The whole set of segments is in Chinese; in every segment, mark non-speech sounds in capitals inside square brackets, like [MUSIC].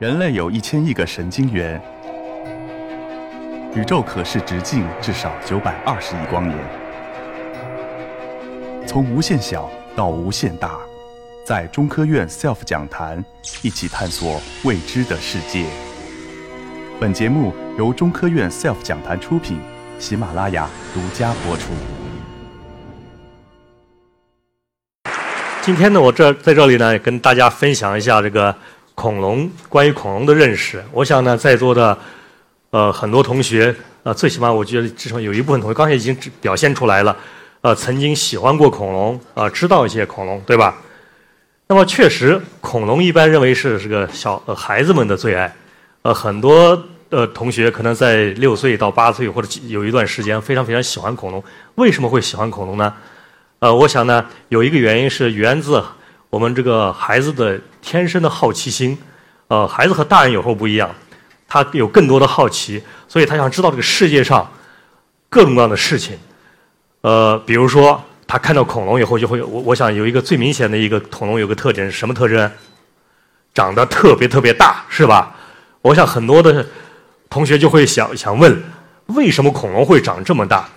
人类有一千亿个神经元，宇宙可视直径至少九百二十亿光年。从无限小到无限大，在中科院 SELF 讲坛一起探索未知的世界。本节目由中科院 SELF 讲坛出品，喜马拉雅独家播出。今天呢，我这在这里呢，跟大家分享一下这个恐龙关于恐龙的认识。我想呢，在座的呃很多同学，呃，最起码我觉得至少有一部分同学刚才已经表现出来了，呃，曾经喜欢过恐龙，啊，知道一些恐龙，对吧？那么确实，恐龙一般认为是这个小孩子们的最爱，呃，很多呃同学可能在六岁到八岁或者有一段时间非常非常喜欢恐龙。为什么会喜欢恐龙呢？呃，我想呢，有一个原因是源自我们这个孩子的天生的好奇心。呃，孩子和大人有时候不一样，他有更多的好奇，所以他想知道这个世界上各种各样的事情。呃，比如说他看到恐龙以后，就会我我想有一个最明显的一个恐龙有个特征是什么特征？长得特别特别大，是吧？我想很多的同学就会想想问，为什么恐龙会长这么大？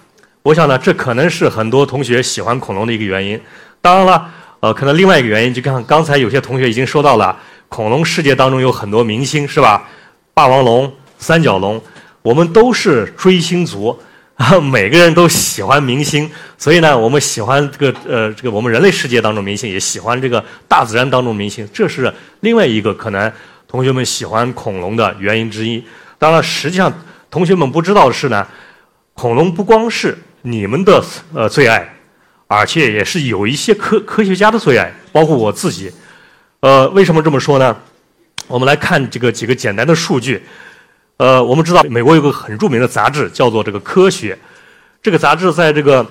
我想呢，这可能是很多同学喜欢恐龙的一个原因。当然了，呃，可能另外一个原因，就像刚才有些同学已经说到了，恐龙世界当中有很多明星，是吧？霸王龙、三角龙，我们都是追星族，每个人都喜欢明星，所以呢，我们喜欢这个呃，这个我们人类世界当中明星，也喜欢这个大自然当中明星，这是另外一个可能同学们喜欢恐龙的原因之一。当然，实际上同学们不知道的是呢，恐龙不光是你们的呃最爱，而且也是有一些科科学家的最爱，包括我自己。呃，为什么这么说呢？我们来看这个几个简单的数据。呃，我们知道美国有个很著名的杂志叫做这个《科学》，这个杂志在这个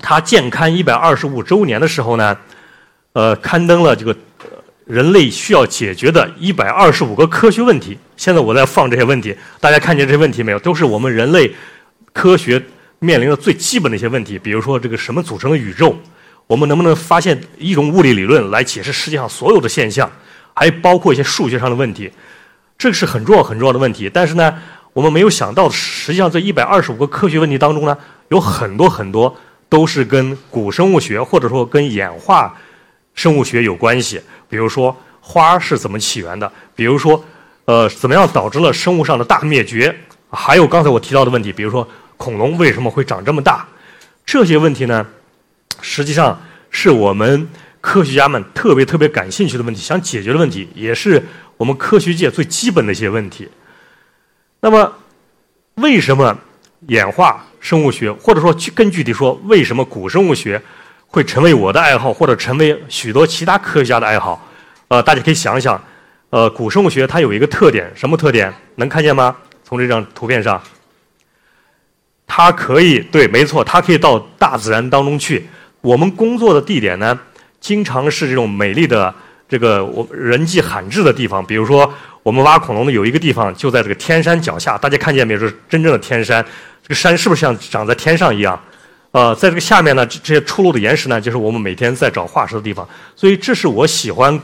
它建刊一百二十五周年的时候呢，呃，刊登了这个人类需要解决的一百二十五个科学问题。现在我在放这些问题，大家看见这些问题没有？都是我们人类科学。面临的最基本的一些问题，比如说这个什么组成的宇宙，我们能不能发现一种物理理论来解释世界上所有的现象，还包括一些数学上的问题，这个是很重要很重要的问题。但是呢，我们没有想到，实际上这一百二十五个科学问题当中呢，有很多很多都是跟古生物学或者说跟演化生物学有关系。比如说花是怎么起源的？比如说，呃，怎么样导致了生物上的大灭绝？还有刚才我提到的问题，比如说。恐龙为什么会长这么大？这些问题呢，实际上是我们科学家们特别特别感兴趣的问题，想解决的问题，也是我们科学界最基本的一些问题。那么，为什么演化生物学，或者说更具体说，为什么古生物学会成为我的爱好，或者成为许多其他科学家的爱好？呃，大家可以想想，呃，古生物学它有一个特点，什么特点？能看见吗？从这张图片上。它可以对，没错，它可以到大自然当中去。我们工作的地点呢，经常是这种美丽的这个我人迹罕至的地方。比如说，我们挖恐龙的有一个地方就在这个天山脚下，大家看见没有？是真正的天山。这个山是不是像长在天上一样？呃，在这个下面呢，这些出露的岩石呢，就是我们每天在找化石的地方。所以，这是我喜欢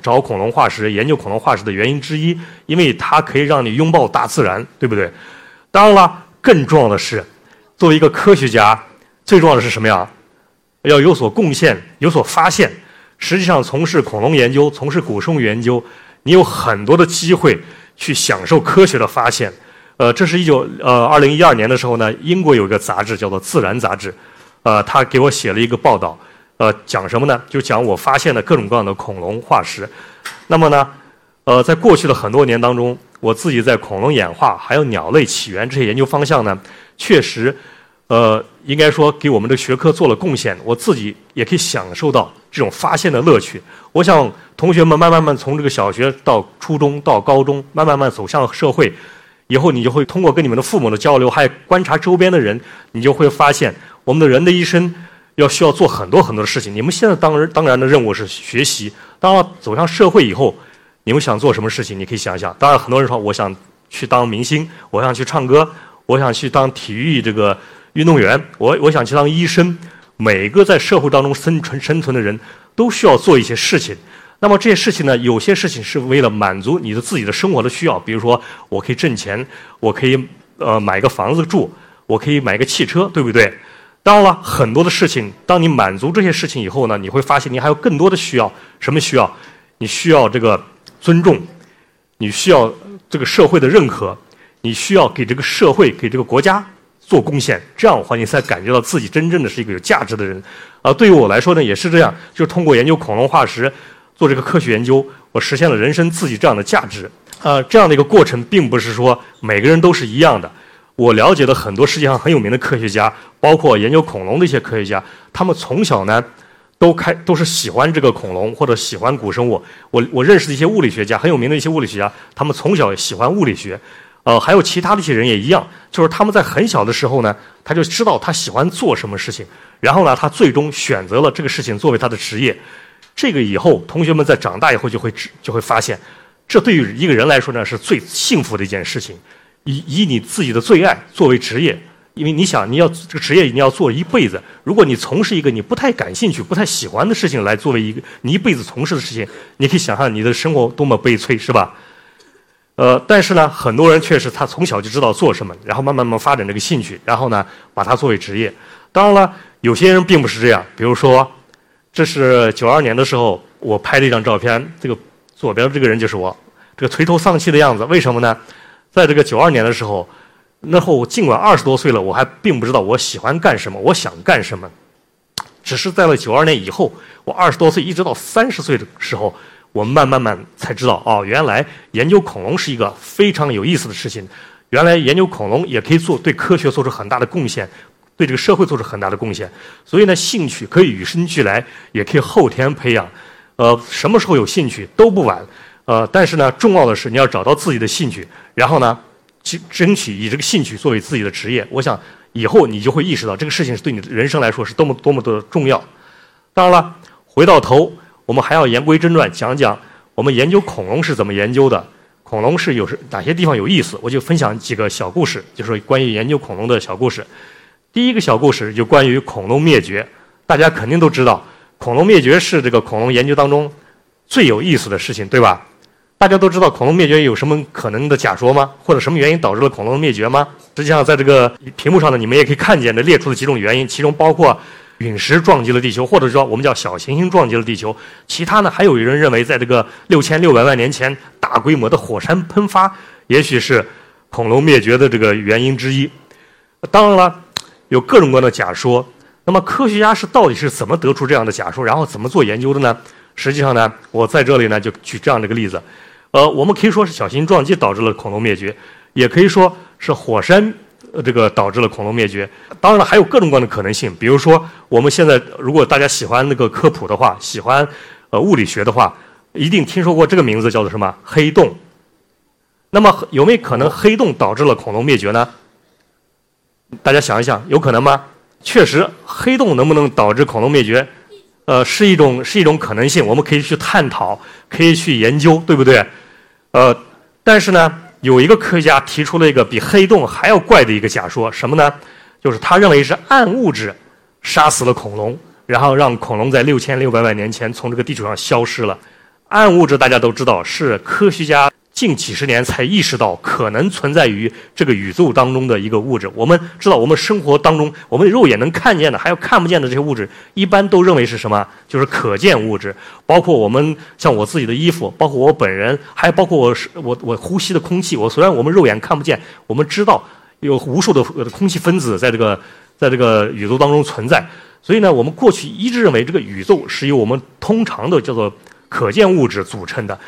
找恐龙化石、研究恐龙化石的原因之一，因为它可以让你拥抱大自然，对不对？当然了。更重要的是，作为一个科学家，最重要的是什么呀？要有所贡献，有所发现。实际上，从事恐龙研究，从事古生物研究，你有很多的机会去享受科学的发现。呃，这是一九呃二零一二年的时候呢，英国有一个杂志叫做《自然》杂志，呃，他给我写了一个报道，呃，讲什么呢？就讲我发现的各种各样的恐龙化石。那么呢，呃，在过去的很多年当中。我自己在恐龙演化还有鸟类起源这些研究方向呢，确实，呃，应该说给我们的学科做了贡献。我自己也可以享受到这种发现的乐趣。我想同学们慢慢慢从这个小学到初中到高中，慢慢慢走向社会，以后你就会通过跟你们的父母的交流，还有观察周边的人，你就会发现，我们的人的一生要需要做很多很多的事情。你们现在当然当然的任务是学习，当然走向社会以后。你们想做什么事情？你可以想一想。当然，很多人说我想去当明星，我想去唱歌，我想去当体育这个运动员，我我想去当医生。每个在社会当中生存生存的人都需要做一些事情。那么这些事情呢，有些事情是为了满足你的自己的生活的需要，比如说我可以挣钱，我可以呃买个房子住，我可以买个汽车，对不对？当然了，很多的事情，当你满足这些事情以后呢，你会发现你还有更多的需要。什么需要？你需要这个尊重，你需要这个社会的认可，你需要给这个社会、给这个国家做贡献。这样的话，你才感觉到自己真正的是一个有价值的人。啊，对于我来说呢，也是这样，就是通过研究恐龙化石，做这个科学研究，我实现了人生自己这样的价值。啊，这样的一个过程，并不是说每个人都是一样的。我了解的很多世界上很有名的科学家，包括研究恐龙的一些科学家，他们从小呢，都开都是喜欢这个恐龙或者喜欢古生物。我我认识的一些物理学家，很有名的一些物理学家，他们从小喜欢物理学，呃，还有其他的一些人也一样，就是他们在很小的时候呢，他就知道他喜欢做什么事情，然后呢，他最终选择了这个事情作为他的职业。这个以后，同学们在长大以后就会知就会发现，这对于一个人来说呢，是最幸福的一件事情。以以你自己的最爱作为职业，因为你想你要这个职业你要做一辈子。如果你从事一个你不太感兴趣、不太喜欢的事情来作为一个你一辈子从事的事情，你可以想象你的生活多么悲催，是吧？呃，但是呢，很多人确实他从小就知道做什么，然后慢慢慢发展这个兴趣，然后呢把它作为职业。当然了，有些人并不是这样。比如说，这是九二年的时候我拍的一张照片，这个左边这个人就是我，这个垂头丧气的样子，为什么呢？在这个九二年的时候，那后我尽管二十多岁了，我还并不知道我喜欢干什么，我想干什么。只是在了九二年以后，我二十多岁一直到三十岁的时候，我慢慢慢才知道，哦，原来研究恐龙是一个非常有意思的事情。原来研究恐龙也可以做对科学做出很大的贡献，对这个社会做出很大的贡献。所以呢，兴趣可以与生俱来，也可以后天培养。呃，什么时候有兴趣都不晚。呃，但是呢，重要的是你要找到自己的兴趣，然后呢，去争取以这个兴趣作为自己的职业。我想以后你就会意识到这个事情是对你的人生来说是多么多么的重要。当然了，回到头，我们还要言归正传，讲讲我们研究恐龙是怎么研究的，恐龙是有哪些地方有意思，我就分享几个小故事，就是关于研究恐龙的小故事。第一个小故事就关于恐龙灭绝，大家肯定都知道，恐龙灭绝是这个恐龙研究当中最有意思的事情，对吧？大家都知道恐龙灭绝有什么可能的假说吗？或者什么原因导致了恐龙的灭绝吗？实际上，在这个屏幕上呢，你们也可以看见的列出了几种原因，其中包括陨石撞击了地球，或者说我们叫小行星撞击了地球。其他呢，还有人认为，在这个六千六百万年前大规模的火山喷发，也许是恐龙灭绝的这个原因之一。当然了，有各种各样的假说。那么科学家是到底是怎么得出这样的假说，然后怎么做研究的呢？实际上呢，我在这里呢就举这样的一个例子。呃，我们可以说是小型撞击导致了恐龙灭绝，也可以说是火山呃这个导致了恐龙灭绝。当然了，还有各种各样的可能性。比如说，我们现在如果大家喜欢那个科普的话，喜欢呃物理学的话，一定听说过这个名字叫做什么黑洞。那么有没有可能黑洞导致了恐龙灭绝呢？大家想一想，有可能吗？确实，黑洞能不能导致恐龙灭绝？呃，是一种是一种可能性，我们可以去探讨，可以去研究，对不对？呃，但是呢，有一个科学家提出了一个比黑洞还要怪的一个假说，什么呢？就是他认为是暗物质杀死了恐龙，然后让恐龙在六千六百万年前从这个地球上消失了。暗物质大家都知道是科学家。近几十年才意识到可能存在于这个宇宙当中的一个物质。我们知道，我们生活当中，我们肉眼能看见的，还有看不见的这些物质，一般都认为是什么？就是可见物质。包括我们像我自己的衣服，包括我本人，还包括我我我呼吸的空气。我虽然我们肉眼看不见，我们知道有无数的空气分子在这个 [LAUGHS] 在这个宇宙当中存在。所以呢，我们过去一直认为这个宇宙是由我们通常的叫做可见物质组成的。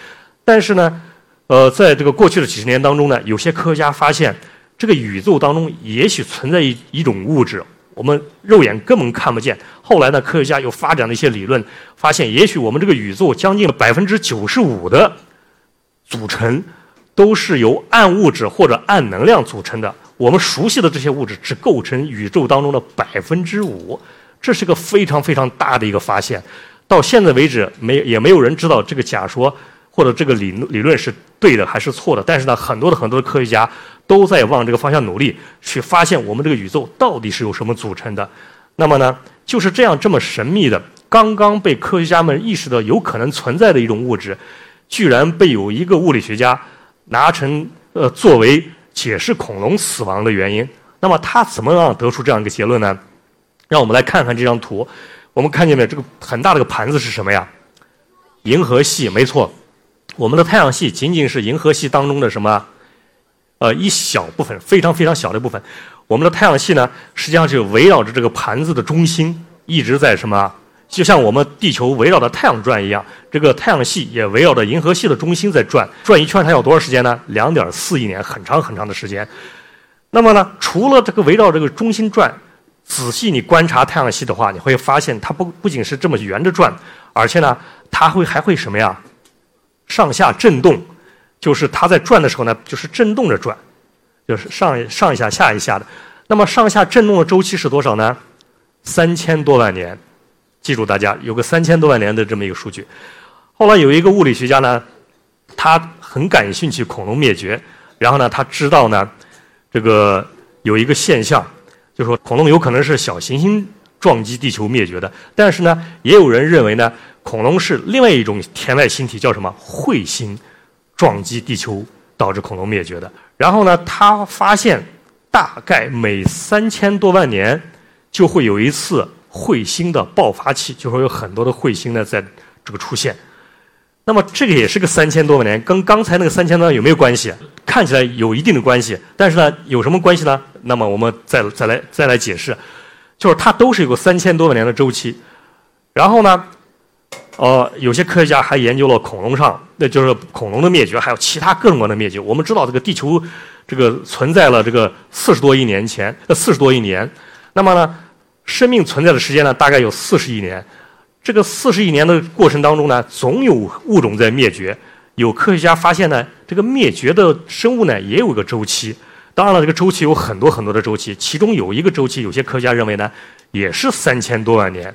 但是呢？呃，在这个过去的几十年当中呢，有些科学家发现，这个宇宙当中也许存在一一种物质，我们肉眼根本看不见。后来呢，科学家又发展了一些理论，发现也许我们这个宇宙将近百分之九十五的组成都是由暗物质或者暗能量组成的。我们熟悉的这些物质只构成宇宙当中的百分之五，这是个非常非常大的一个发现。到现在为止，没也没有人知道这个假说。或者这个理理论是对的还是错的？但是呢，很多的很多的科学家都在往这个方向努力，去发现我们这个宇宙到底是由什么组成的。那么呢，就是这样这么神秘的刚刚被科学家们意识到有可能存在的一种物质，居然被有一个物理学家拿成呃作为解释恐龙死亡的原因。那么他怎么样得出这样一个结论呢？让我们来看看这张图。我们看见没有？这个很大的个盘子是什么呀？银河系，没错。我们的太阳系仅仅是银河系当中的什么？呃，一小部分，非常非常小的部分。我们的太阳系呢，实际上就围绕着这个盘子的中心一直在什么？就像我们地球围绕着太阳转一样，这个太阳系也围绕着银河系的中心在转。转一圈它要多少时间呢？两点四亿年，很长很长的时间。那么呢，除了这个围绕这个中心转，仔细你观察太阳系的话，你会发现它不不仅是这么圆着转，而且呢，它会还会什么呀？上下震动，就是它在转的时候呢，就是震动着转，就是上上一下下一下的。那么上下震动的周期是多少呢？三千多万年。记住，大家有个三千多万年的这么一个数据。后来有一个物理学家呢，他很感兴趣恐龙灭绝，然后呢，他知道呢，这个有一个现象，就说恐龙有可能是小行星撞击地球灭绝的。但是呢，也有人认为呢，恐龙是另外一种天外星体，叫什么彗星撞击地球导致恐龙灭绝的。然后呢，他发现大概每三千多万年就会有一次。彗星的爆发期，就会有很多的彗星呢在这个出现。那么这个也是个三千多万年，跟刚才那个三千多万有没有关系？看起来有一定的关系，但是呢，有什么关系呢？那么我们再再来再来解释，就是它都是有个三千多万年的周期。然后呢，呃，有些科学家还研究了恐龙上，那就是恐龙的灭绝，还有其他各种各样的灭绝。我们知道这个地球这个存在了这个四十多亿年前，呃，四十多亿年。那么呢？生命存在的时间呢，大概有四十亿年。这个四十亿年的过程当中呢，总有物种在灭绝。有科学家发现呢，这个灭绝的生物呢，也有一个周期。当然了，这个周期有很多很多的周期，其中有一个周期，有些科学家认为呢，也是三千多万年。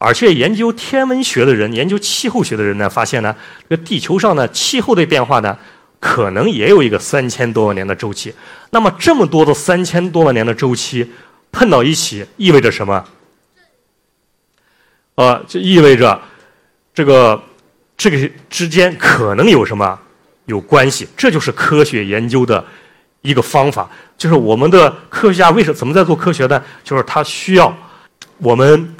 而且研究天文学的人、研究气候学的人呢，发现呢，这个地球上呢，气候的变化呢，可能也有一个三千多万年的周期。那么这么多的三千多万年的周期。碰到一起意味着什么？呃，就意味着这个这个之间可能有什么有关系？这就是科学研究的一个方法。就是我们的科学家为什么怎么在做科学呢？就是他需要我们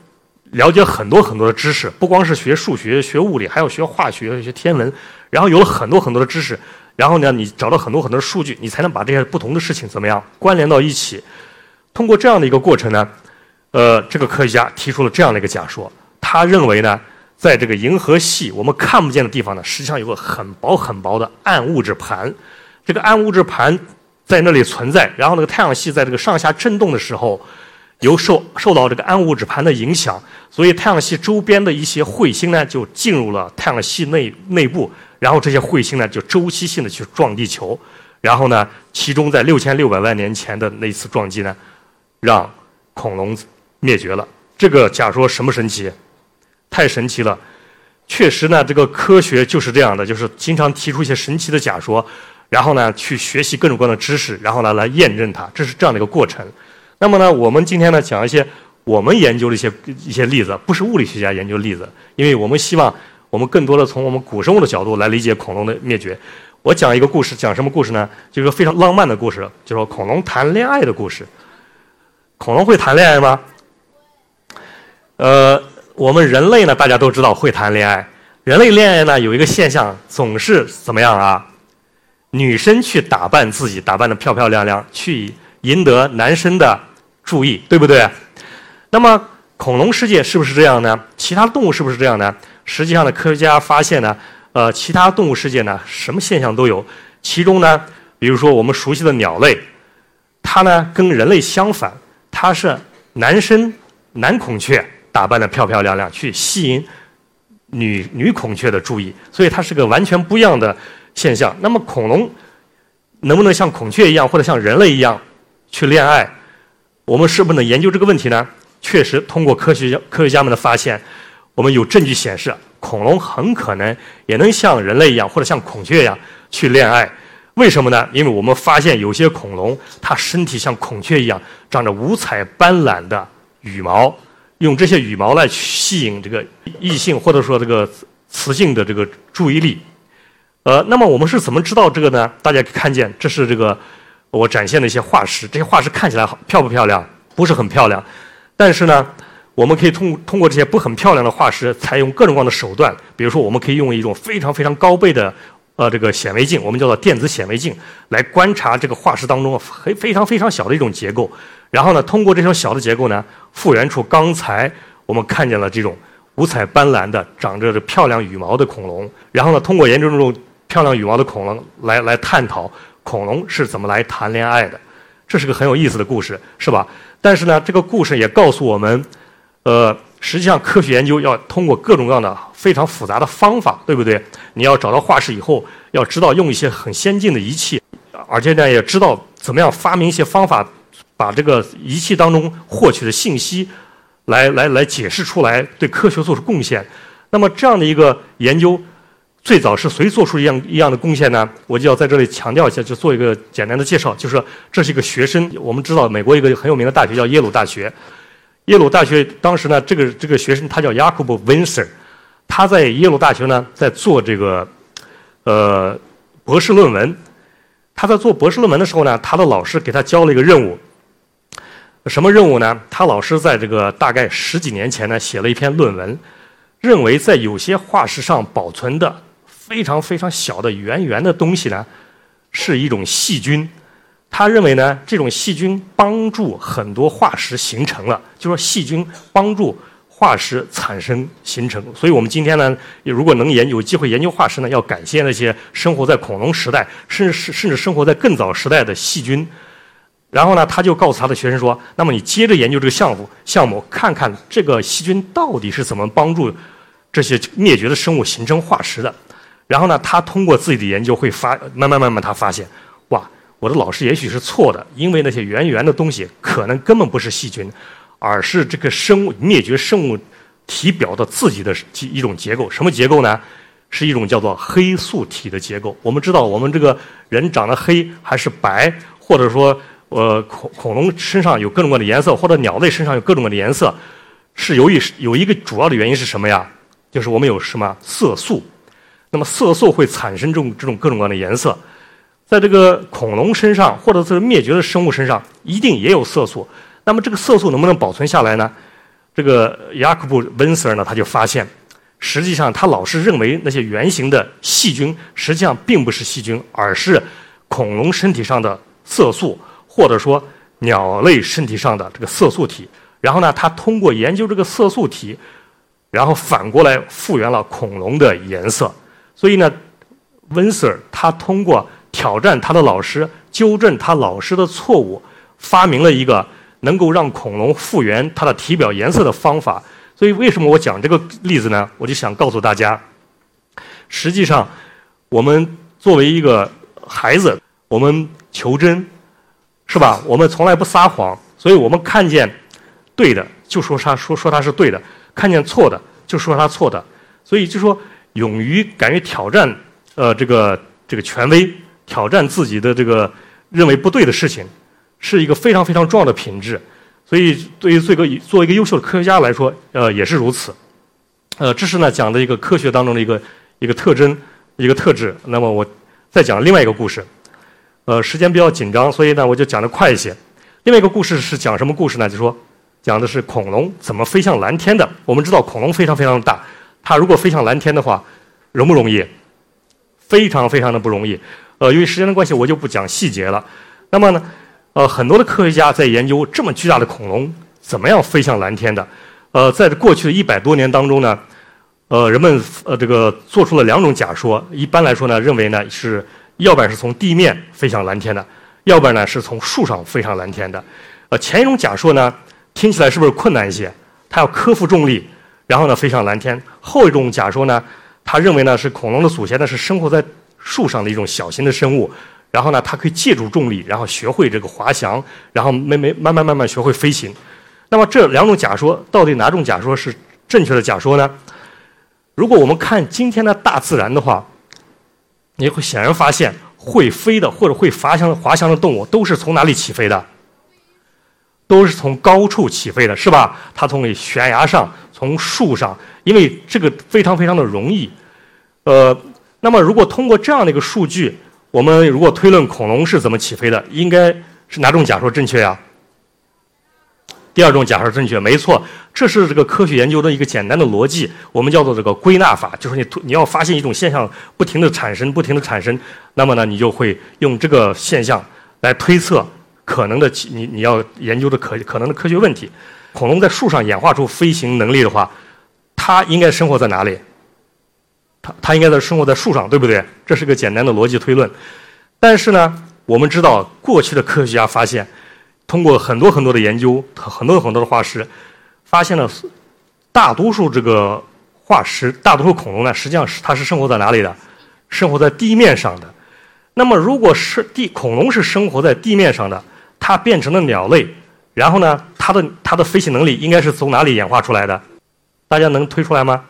了解很多很多的知识，不光是学数学、学物理，还要学化学、学天文。然后有了很多很多的知识，然后呢，你找到很多很多的数据，你才能把这些不同的事情怎么样关联到一起。通过这样的一个过程呢，呃，这个科学家提出了这样的一个假说。他认为呢，在这个银河系我们看不见的地方呢，实际上有个很薄很薄的暗物质盘。这个暗物质盘在那里存在，然后那个太阳系在这个上下震动的时候，由受受到这个暗物质盘的影响，所以太阳系周边的一些彗星呢，就进入了太阳系内内部，然后这些彗星呢，就周期性的去撞地球，然后呢，其中在六千六百万年前的那次撞击呢。让恐龙灭绝了，这个假说什么神奇？太神奇了！确实呢，这个科学就是这样的，就是经常提出一些神奇的假说，然后呢去学习各种各样的知识，然后呢来验证它，这是这样的一个过程。那么呢，我们今天呢讲一些我们研究的一些一些例子，不是物理学家研究的例子，因为我们希望我们更多的从我们古生物的角度来理解恐龙的灭绝。我讲一个故事，讲什么故事呢？就是非常浪漫的故事，就说恐龙谈恋爱的故事。恐龙会谈恋爱吗？呃，我们人类呢，大家都知道会谈恋爱。人类恋爱呢，有一个现象，总是怎么样啊？女生去打扮自己，打扮的漂漂亮亮，去赢得男生的注意，对不对？那么，恐龙世界是不是这样呢？其他动物是不是这样呢？实际上呢，科学家发现呢，呃，其他动物世界呢，什么现象都有。其中呢，比如说我们熟悉的鸟类，它呢跟人类相反。它是男生男孔雀打扮的漂漂亮亮，去吸引女女孔雀的注意，所以它是个完全不一样的现象。那么恐龙能不能像孔雀一样，或者像人类一样去恋爱？我们是不是能研究这个问题呢？确实，通过科学家科学家们的发现，我们有证据显示，恐龙很可能也能像人类一样，或者像孔雀一样去恋爱。为什么呢？因为我们发现有些恐龙，它身体像孔雀一样，长着五彩斑斓的羽毛，用这些羽毛来吸引这个异性或者说这个雌性的这个注意力。呃，那么我们是怎么知道这个呢？大家看见，这是这个我展现的一些化石，这些化石看起来好漂不漂亮？不是很漂亮，但是呢，我们可以通通过这些不很漂亮的化石，采用各种各样的手段，比如说，我们可以用一种非常非常高倍的呃这个显微镜，我们叫做电子显微镜，来观察这个化石当中非非常非常小的一种结构，然后呢，通过这种小的结构呢，复原出刚才我们看见了这种五彩斑斓的、长着这漂亮羽毛的恐龙，然后呢，通过研究这种漂亮羽毛的恐龙来来探讨恐龙是怎么来谈恋爱的，这是个很有意思的故事，是吧？但是呢，这个故事也告诉我们，呃，实际上科学研究要通过各种各样的非常复杂的方法，对不对？你要找到化石以后，要知道用一些很先进的仪器，而且呢，也知道怎么样发明一些方法，把这个仪器当中获取的信息，来来来解释出来，对科学做出贡献。那么这样的一个研究。最早是谁做出一样一样的贡献呢？我就要在这里强调一下，就做一个简单的介绍，就是这是一个学生。我们知道美国一个很有名的大学叫耶鲁大学，耶鲁大学当时呢，这个这个学生他叫雅库布·温瑟，他在耶鲁大学呢在做这个呃博士论文。他在做博士论文的时候呢，他的老师给他交了一个任务，什么任务呢？他老师在这个大概十几年前呢写了一篇论文，认为在有些化石上保存的。非常非常小的圆圆的东西呢，是一种细菌。他认为呢，这种细菌帮助很多化石形成了，就说细菌帮助化石产生形成。所以我们今天呢，如果能研有机会研究化石呢，要感谢那些生活在恐龙时代，甚至甚至生活在更早时代的细菌。然后呢，他就告诉他的学生说：“那么你接着研究这个项目，项目看看这个细菌到底是怎么帮助这些灭绝的生物形成化石的。”然后呢，他通过自己的研究会发，慢慢慢慢，他发现，哇，我的老师也许是错的，因为那些圆圆的东西可能根本不是细菌，而是这个生物灭绝生物体表的自己的一种结构。什么结构呢？是一种叫做黑素体的结构。我们知道，我们这个人长得黑还是白，或者说，呃，恐恐龙身上有各种各样的颜色，或者鸟类身上有各种各样的颜色，是由于有一个主要的原因是什么呀？就是我们有什么色素。那么色素会产生这种这种各种各样的颜色，在这个恐龙身上或者是灭绝的生物身上，一定也有色素。那么这个色素能不能保存下来呢？这个雅克布·温瑟呢，他就发现，实际上他老是认为那些圆形的细菌实际上并不是细菌，而是恐龙身体上的色素，或者说鸟类身体上的这个色素体。然后呢，他通过研究这个色素体，然后反过来复原了恐龙的颜色。所以呢，温 Sir 他通过挑战他的老师，纠正他老师的错误，发明了一个能够让恐龙复原它的体表颜色的方法。所以为什么我讲这个例子呢？我就想告诉大家，实际上我们作为一个孩子，我们求真，是吧？我们从来不撒谎，所以我们看见对的就说他说说他是对的，看见错的就说他错的，所以就说。勇于敢于挑战，呃，这个这个权威，挑战自己的这个认为不对的事情，是一个非常非常重要的品质。所以，对于这个作为一个优秀的科学家来说，呃，也是如此。呃，这是呢讲的一个科学当中的一个一个特征，一个特质。那么我再讲另外一个故事。呃，时间比较紧张，所以呢我就讲的快一些。另外一个故事是讲什么故事呢？就说讲的是恐龙怎么飞向蓝天的。我们知道恐龙非常非常大。它如果飞向蓝天的话，容不容易？非常非常的不容易。呃，由于时间的关系，我就不讲细节了。那么呢，呃，很多的科学家在研究这么巨大的恐龙怎么样飞向蓝天的。呃，在过去的一百多年当中呢，呃，人们呃这个做出了两种假说。一般来说呢，认为呢是要不然是从地面飞向蓝天的，要不然呢是从树上飞上蓝天的。呃，前一种假说呢，听起来是不是困难一些？它要克服重力。然后呢，飞上蓝天。后一种假说呢，他认为呢是恐龙的祖先呢是生活在树上的一种小型的生物，然后呢，它可以借助重力，然后学会这个滑翔，然后慢慢慢慢慢慢学会飞行。那么这两种假说到底哪种假说是正确的假说呢？如果我们看今天的大自然的话，你会显然发现会飞的或者会滑翔滑翔的动物都是从哪里起飞的？都是从高处起飞的，是吧？它从悬崖上，从树上，因为这个非常非常的容易。呃，那么如果通过这样的一个数据，我们如果推论恐龙是怎么起飞的，应该是哪种假说正确呀？第二种假设正确，没错，这是这个科学研究的一个简单的逻辑，我们叫做这个归纳法，就是你你要发现一种现象不停的产生，不停的产生，那么呢，你就会用这个现象来推测可能的你你要研究的可可能的科学问题。恐龙在树上演化出飞行能力的话，它应该生活在哪里？它它应该在生活在树上，对不对？这是个简单的逻辑推论。但是呢，我们知道过去的科学家发现。通过很多很多的研究，很多很多的化石，发现了大多数这个化石，大多数恐龙呢，实际上是它是生活在哪里的？生活在地面上的。那么，如果是地恐龙是生活在地面上的，它变成了鸟类，然后呢，它的它的飞行能力应该是从哪里演化出来的？大家能推出来吗？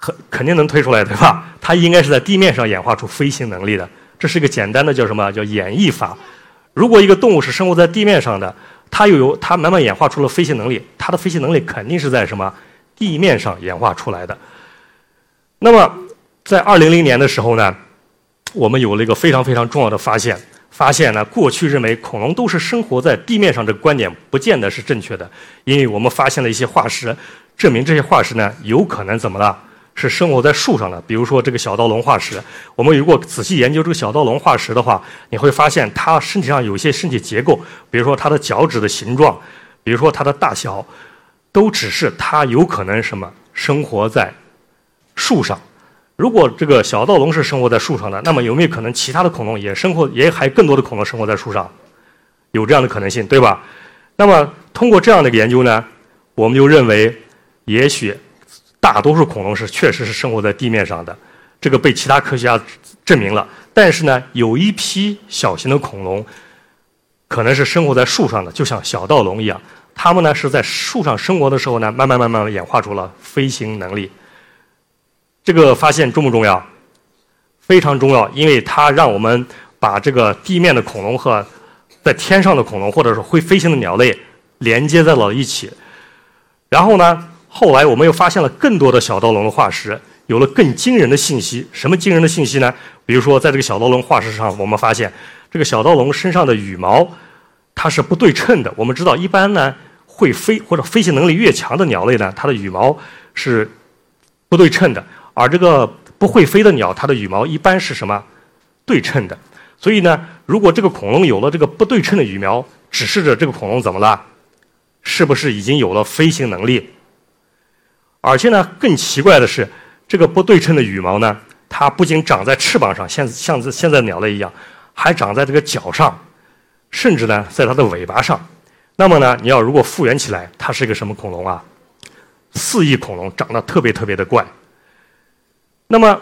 肯肯定能推出来，对吧？它应该是在地面上演化出飞行能力的。这是一个简单的叫什么？叫演绎法。如果一个动物是生活在地面上的，它又有它慢慢演化出了飞行能力，它的飞行能力肯定是在什么地面上演化出来的。那么，在二零零年的时候呢，我们有了一个非常非常重要的发现，发现呢，过去认为恐龙都是生活在地面上这个观点不见得是正确的，因为我们发现了一些化石，证明这些化石呢有可能怎么了？是生活在树上的，比如说这个小盗龙化石。我们如果仔细研究这个小盗龙化石的话，你会发现它身体上有一些身体结构，比如说它的脚趾的形状，比如说它的大小，都只是它有可能什么生活在树上。如果这个小盗龙是生活在树上的，那么有没有可能其他的恐龙也生活，也还更多的恐龙生活在树上？有这样的可能性，对吧？那么通过这样的一个研究呢，我们就认为，也许。大多数恐龙是确实是生活在地面上的，这个被其他科学家证明了。但是呢，有一批小型的恐龙可能是生活在树上的，就像小盗龙一样。它们呢是在树上生活的时候呢，慢慢慢慢演化出了飞行能力。这个发现重不重要？非常重要，因为它让我们把这个地面的恐龙和在天上的恐龙，或者是会飞行的鸟类连接在了一起。然后呢？后来我们又发现了更多的小盗龙的化石，有了更惊人的信息。什么惊人的信息呢？比如说，在这个小盗龙化石上，我们发现这个小盗龙身上的羽毛它是不对称的。我们知道，一般呢会飞或者飞行能力越强的鸟类呢，它的羽毛是不对称的，而这个不会飞的鸟，它的羽毛一般是什么对称的。所以呢，如果这个恐龙有了这个不对称的羽毛，指示着这个恐龙怎么了？是不是已经有了飞行能力？而且呢，更奇怪的是，这个不对称的羽毛呢，它不仅长在翅膀上，像像现在鸟类一样，还长在这个脚上，甚至呢，在它的尾巴上。那么呢，你要如果复原起来，它是一个什么恐龙啊？四翼恐龙，长得特别特别的怪。那么，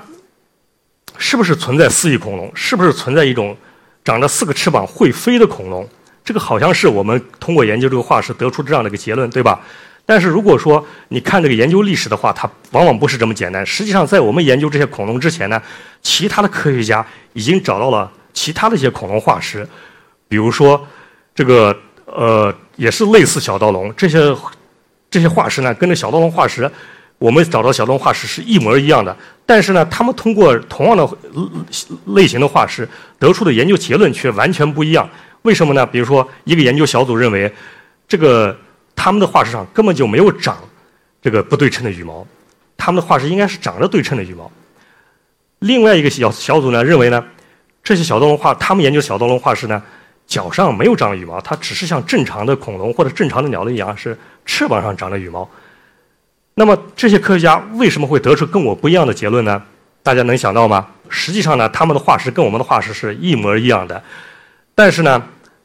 是不是存在四翼恐龙？是不是存在一种长着四个翅膀会飞的恐龙？这个好像是我们通过研究这个化石得出这样的一个结论，对吧？但是如果说你看这个研究历史的话，它往往不是这么简单。实际上，在我们研究这些恐龙之前呢，其他的科学家已经找到了其他的一些恐龙化石，比如说这个呃，也是类似小盗龙这些这些化石呢，跟这小盗龙化石，我们找到小盗龙化石是一模一样的。但是呢，他们通过同样的类型的化石得出的研究结论却完全不一样。为什么呢？比如说，一个研究小组认为这个。他们的化石上根本就没有长这个不对称的羽毛，他们的化石应该是长着对称的羽毛。另外一个小小组呢认为呢，这些小盗龙化，他们研究小盗龙化石呢，脚上没有长羽毛，它只是像正常的恐龙或者正常的鸟类一样是翅膀上长着羽毛。那么这些科学家为什么会得出跟我不一样的结论呢？大家能想到吗？实际上呢，他们的化石跟我们的化石是一模一样的，但是呢。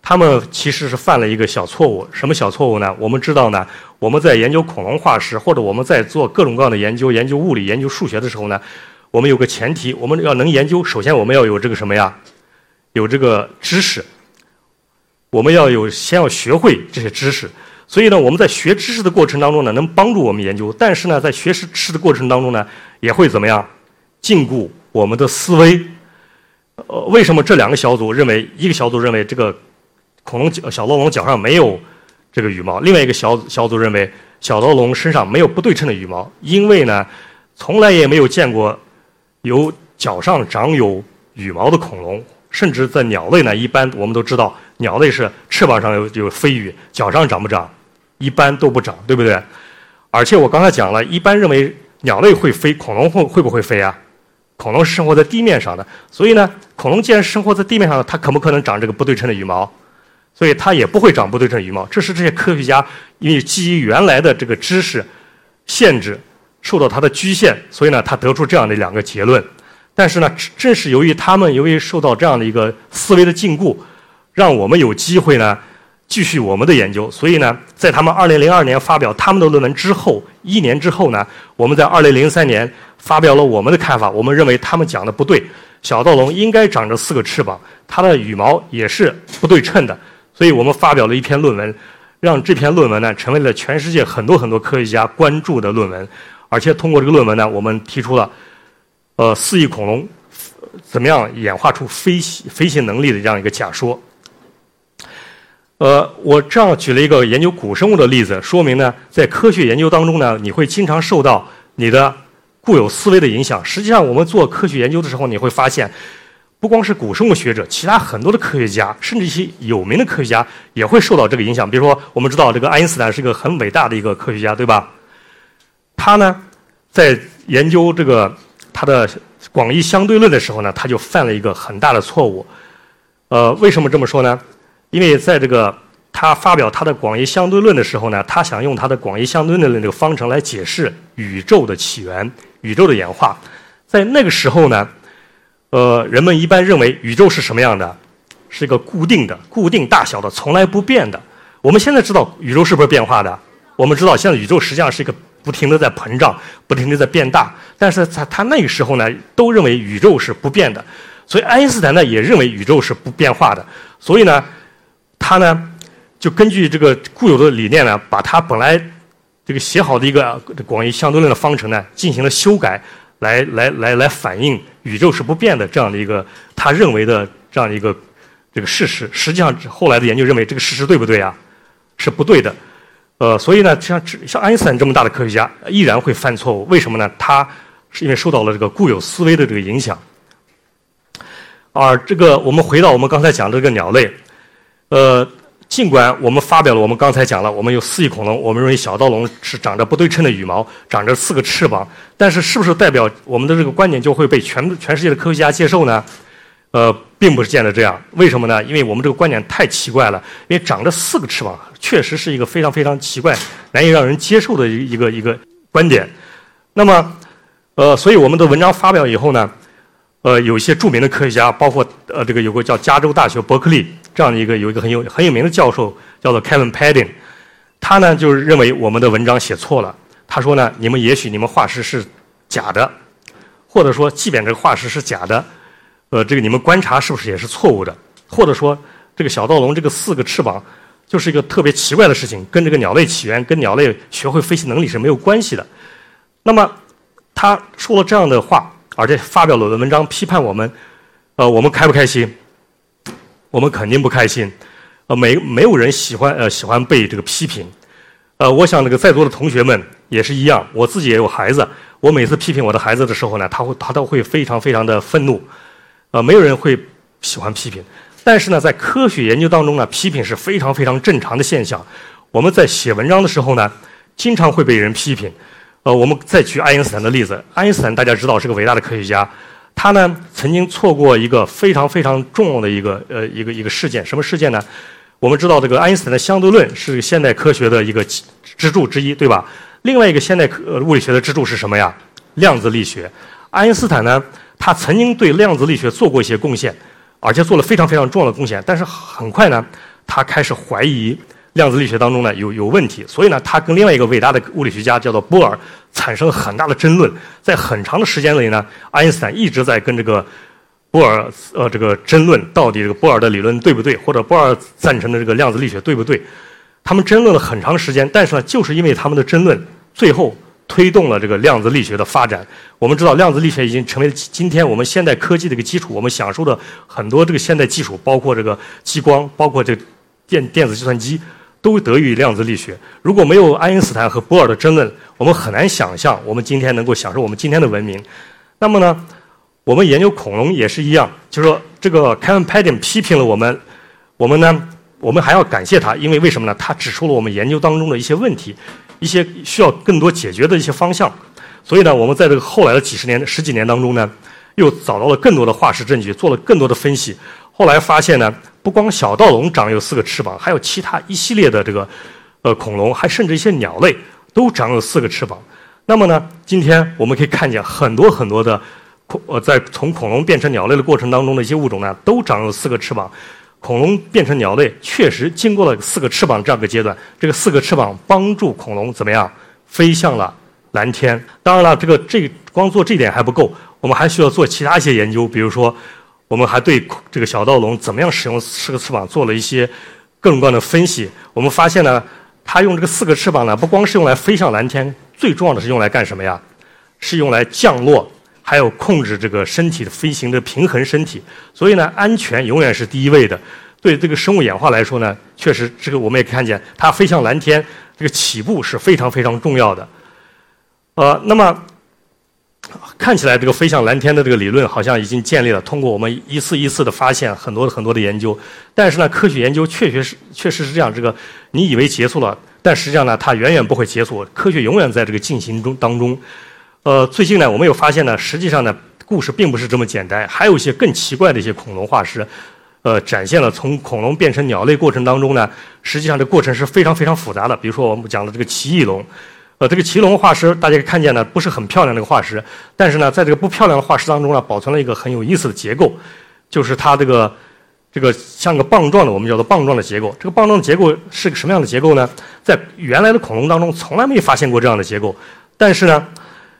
他们其实是犯了一个小错误，什么小错误呢？我们知道呢，我们在研究恐龙化石，或者我们在做各种各样的研究，研究物理、研究数学的时候呢，我们有个前提，我们要能研究，首先我们要有这个什么呀？有这个知识，我们要有先要学会这些知识。所以呢，我们在学知识的过程当中呢，能帮助我们研究，但是呢，在学识识的过程当中呢，也会怎么样？禁锢我们的思维。呃，为什么这两个小组认为，一个小组认为这个？恐龙脚小盗龙脚上没有这个羽毛，另外一个小小组认为小盗龙身上没有不对称的羽毛，因为呢，从来也没有见过有脚上长有羽毛的恐龙，甚至在鸟类呢，一般我们都知道鸟类是翅膀上有有飞羽，脚上长不长？一般都不长，对不对？而且我刚才讲了，一般认为鸟类会飞，恐龙会会不会飞啊？恐龙是生活在地面上的，所以呢，恐龙既然生活在地面上，它可不可能长这个不对称的羽毛？所以它也不会长不对称羽毛。这是这些科学家因为基于原来的这个知识限制，受到它的局限，所以呢，他得出这样的两个结论。但是呢，正是由于他们由于受到这样的一个思维的禁锢，让我们有机会呢。继续我们的研究，所以呢，在他们2002年发表他们的论文之后，一年之后呢，我们在2003年发表了我们的看法。我们认为他们讲的不对，小盗龙应该长着四个翅膀，它的羽毛也是不对称的。所以我们发表了一篇论文，让这篇论文呢成为了全世界很多很多科学家关注的论文。而且通过这个论文呢，我们提出了，呃，四翼恐龙怎么样演化出飞行飞行能力的这样一个假说。呃，我这样举了一个研究古生物的例子，说明呢，在科学研究当中呢，你会经常受到你的固有思维的影响。实际上，我们做科学研究的时候，你会发现，不光是古生物学者，其他很多的科学家，甚至一些有名的科学家，也会受到这个影响。比如说，我们知道这个爱因斯坦是一个很伟大的一个科学家，对吧？他呢，在研究这个他的广义相对论的时候呢，他就犯了一个很大的错误。呃，为什么这么说呢？因为在这个他发表他的广义相对论的时候呢，他想用他的广义相对论的那个方程来解释宇宙的起源、宇宙的演化。在那个时候呢，呃，人们一般认为宇宙是什么样的？是一个固定的、固定大小的、从来不变的。我们现在知道宇宙是不是变化的？我们知道现在宇宙实际上是一个不停的在膨胀、不停的在变大。但是在他那个时候呢，都认为宇宙是不变的。所以爱因斯坦呢也认为宇宙是不变化的。所以呢。他呢，就根据这个固有的理念呢，把他本来这个写好的一个广义相对论的方程呢，进行了修改，来来来来反映宇宙是不变的这样的一个他认为的这样的一个这个事实。实际上，后来的研究认为这个事实对不对啊？是不对的。呃，所以呢，像像爱因斯坦这么大的科学家，依然会犯错误。为什么呢？他是因为受到了这个固有思维的这个影响。而这个，我们回到我们刚才讲的这个鸟类。呃，尽管我们发表了，我们刚才讲了，我们有四翼恐龙，我们认为小盗龙是长着不对称的羽毛，长着四个翅膀，但是是不是代表我们的这个观点就会被全全世界的科学家接受呢？呃，并不是见得这样。为什么呢？因为我们这个观点太奇怪了，因为长着四个翅膀，确实是一个非常非常奇怪、难以让人接受的一个一个观点。那么，呃，所以我们的文章发表以后呢？呃，有一些著名的科学家，包括呃，这个有个叫加州大学伯克利这样的一个有一个很有很有名的教授，叫做 Kevin Padding，他呢就是认为我们的文章写错了。他说呢，你们也许你们化石是假的，或者说，即便这个化石是假的，呃，这个你们观察是不是也是错误的？或者说，这个小盗龙这个四个翅膀就是一个特别奇怪的事情，跟这个鸟类起源、跟鸟类学会飞行能力是没有关系的。那么他说了这样的话。而且发表了的文章批判我们，呃，我们开不开心？我们肯定不开心。呃，没没有人喜欢呃喜欢被这个批评。呃，我想那个在座的同学们也是一样。我自己也有孩子，我每次批评我的孩子的时候呢，他会他都会非常非常的愤怒。呃，没有人会喜欢批评。但是呢，在科学研究当中呢，批评是非常非常正常的现象。我们在写文章的时候呢，经常会被人批评。呃，我们再举爱因斯坦的例子。爱因斯坦大家知道是个伟大的科学家，他呢曾经错过一个非常非常重要的一个呃一个一个事件。什么事件呢？我们知道这个爱因斯坦的相对论是现代科学的一个支柱之一，对吧？另外一个现代科物理学的支柱是什么呀？量子力学。爱因斯坦呢，他曾经对量子力学做过一些贡献，而且做了非常非常重要的贡献。但是很快呢，他开始怀疑。量子力学当中呢有有问题，所以呢，他跟另外一个伟大的物理学家叫做波尔产生了很大的争论。在很长的时间里呢，爱因斯坦一直在跟这个波尔呃这个争论，到底这个波尔的理论对不对，或者波尔赞成的这个量子力学对不对？他们争论了很长时间，但是呢，就是因为他们的争论，最后推动了这个量子力学的发展。我们知道，量子力学已经成为今天我们现代科技的一个基础。我们享受的很多这个现代技术，包括这个激光，包括这。电电子计算机都得益于量子力学。如果没有爱因斯坦和波尔的争论，我们很难想象我们今天能够享受我们今天的文明。那么呢，我们研究恐龙也是一样，就是说这个 Kevin p a d i n 批评了我们，我们呢，我们还要感谢他，因为为什么呢？他指出了我们研究当中的一些问题，一些需要更多解决的一些方向。所以呢，我们在这个后来的几十年、十几年当中呢，又找到了更多的化石证据，做了更多的分析。后来发现呢，不光小盗龙长有四个翅膀，还有其他一系列的这个呃恐龙，还甚至一些鸟类都长有四个翅膀。那么呢，今天我们可以看见很多很多的恐呃，在从恐龙变成鸟类的过程当中的一些物种呢，都长有四个翅膀。恐龙变成鸟类确实经过了四个翅膀这样一个阶段，这个四个翅膀帮助恐龙怎么样飞向了。蓝天，当然了，这个这光做这点还不够，我们还需要做其他一些研究。比如说，我们还对这个小盗龙怎么样使用四个翅膀做了一些各种各样的分析。我们发现呢，它用这个四个翅膀呢，不光是用来飞向蓝天，最重要的是用来干什么呀？是用来降落，还有控制这个身体的飞行的平衡身体。所以呢，安全永远是第一位的。对这个生物演化来说呢，确实这个我们也看见，它飞向蓝天，这个起步是非常非常重要的。呃，那么 [LAUGHS] 看起来这个飞向蓝天的这个理论好像已经建立了。通过我们一次一次的发现，很多很多的研究，但是呢，科学研究确确实确实是这样。这个你以为结束了，但实际上呢，它远远不会结束。科学永远在这个进行中当中。呃，最近呢，我们又发现呢，实际上呢，故事并不是这么简单，还有一些更奇怪的一些恐龙化石，呃，展现了从恐龙变成鸟类过程当中呢，实际上这过程是非常非常复杂的。比如说我们讲的这个奇异龙。呃，这个奇龙化石，大家看见呢，不是很漂亮的一个化石，但是呢，在这个不漂亮的化石当中呢，保存了一个很有意思的结构，就是它这个这个像个棒状的，我们叫做棒状的结构。这个棒状的结构是个什么样的结构呢？在原来的恐龙当中，从来没发现过这样的结构，但是呢，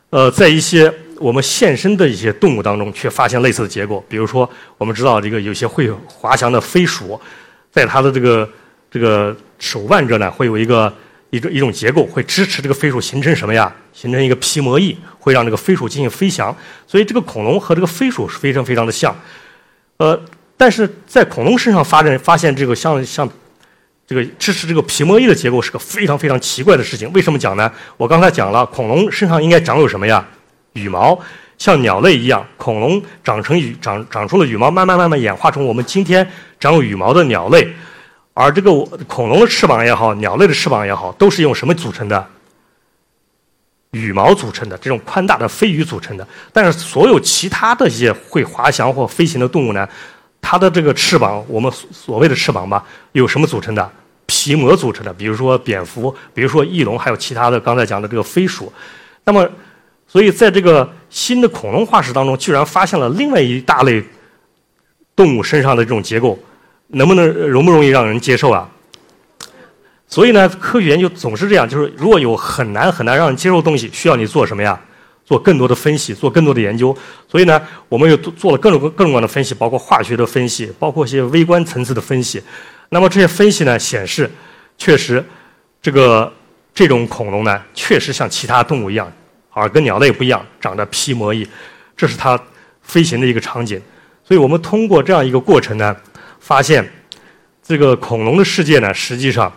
呃，在一些我们现身的一些动物当中，却发现类似的结构。比如说，我们知道这个有些会滑翔的飞鼠，在它的这个这个手腕这呢，会有一个。一种一种结构会支持这个飞鼠形成什么呀？形成一个皮膜翼，会让这个飞鼠进行飞翔。所以这个恐龙和这个飞鼠是非常非常的像。呃，但是在恐龙身上发展发现这个像像这个支持这个皮膜翼的结构是个非常非常奇怪的事情。为什么讲呢？我刚才讲了，恐龙身上应该长有什么呀？羽毛，像鸟类一样，恐龙长成羽长长出了羽毛，慢慢慢慢演化成我们今天长有羽毛的鸟类。而这个恐龙的翅膀也好，鸟类的翅膀也好，都是用什么组成的？羽毛组成的，这种宽大的飞羽组成的。但是所有其他的一些会滑翔或飞行的动物呢，它的这个翅膀，我们所谓的翅膀吧，有什么组成的？皮膜组成的。比如说蝙蝠，比如说翼龙，还有其他的刚才讲的这个飞鼠。那么，所以在这个新的恐龙化石当中，居然发现了另外一大类动物身上的这种结构。能不能容不容易让人接受啊？所以呢，科学研究总是这样，就是如果有很难很难让人接受的东西，需要你做什么呀？做更多的分析，做更多的研究。所以呢，我们又做了各种各各种各样的分析，包括化学的分析，包括一些微观层次的分析。那么这些分析呢，显示，确实，这个这种恐龙呢，确实像其他动物一样，而跟鸟类不一样，长着皮膜翼，这是它飞行的一个场景。所以我们通过这样一个过程呢。发现，这个恐龙的世界呢，实际上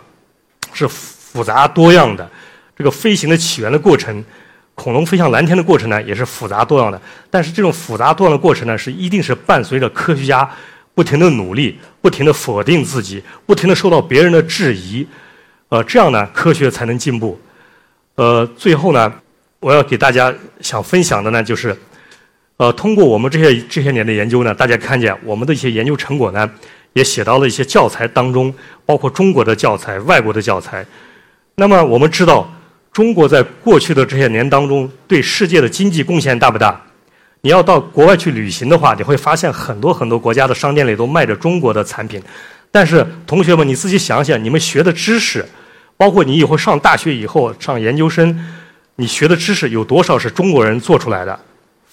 是复杂多样的。这个飞行的起源的过程，恐龙飞向蓝天的过程呢，也是复杂多样的。但是这种复杂多样的过程呢，是一定是伴随着科学家不停的努力，不停的否定自己，不停的受到别人的质疑，呃，这样呢，科学才能进步。呃，最后呢，我要给大家想分享的呢，就是，呃，通过我们这些这些年的研究呢，大家看见我们的一些研究成果呢。也写到了一些教材当中，包括中国的教材、外国的教材。那么我们知道，中国在过去的这些年当中，对世界的经济贡献大不大？你要到国外去旅行的话，你会发现很多很多国家的商店里都卖着中国的产品。但是同学们，你自己想想，你们学的知识，包括你以后上大学以后上研究生，你学的知识有多少是中国人做出来的？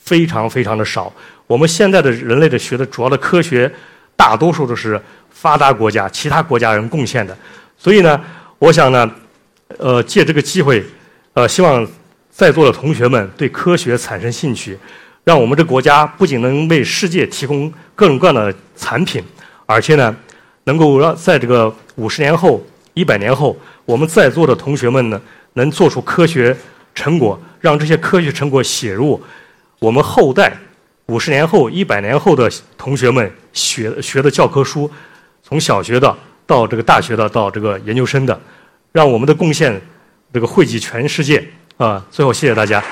非常非常的少。我们现在的人类的学的主要的科学。大多数都是发达国家、其他国家人贡献的，所以呢，我想呢，呃，借这个机会，呃，希望在座的同学们对科学产生兴趣，让我们这国家不仅能为世界提供各种各样的产品，而且呢，能够让在这个五十年后、一百年后，我们在座的同学们呢，能做出科学成果，让这些科学成果写入我们后代五十年后、一百年后的同学们学学的教科书，从小学的到这个大学的，到这个研究生的，让我们的贡献这个惠及全世界啊！最后，谢谢大家。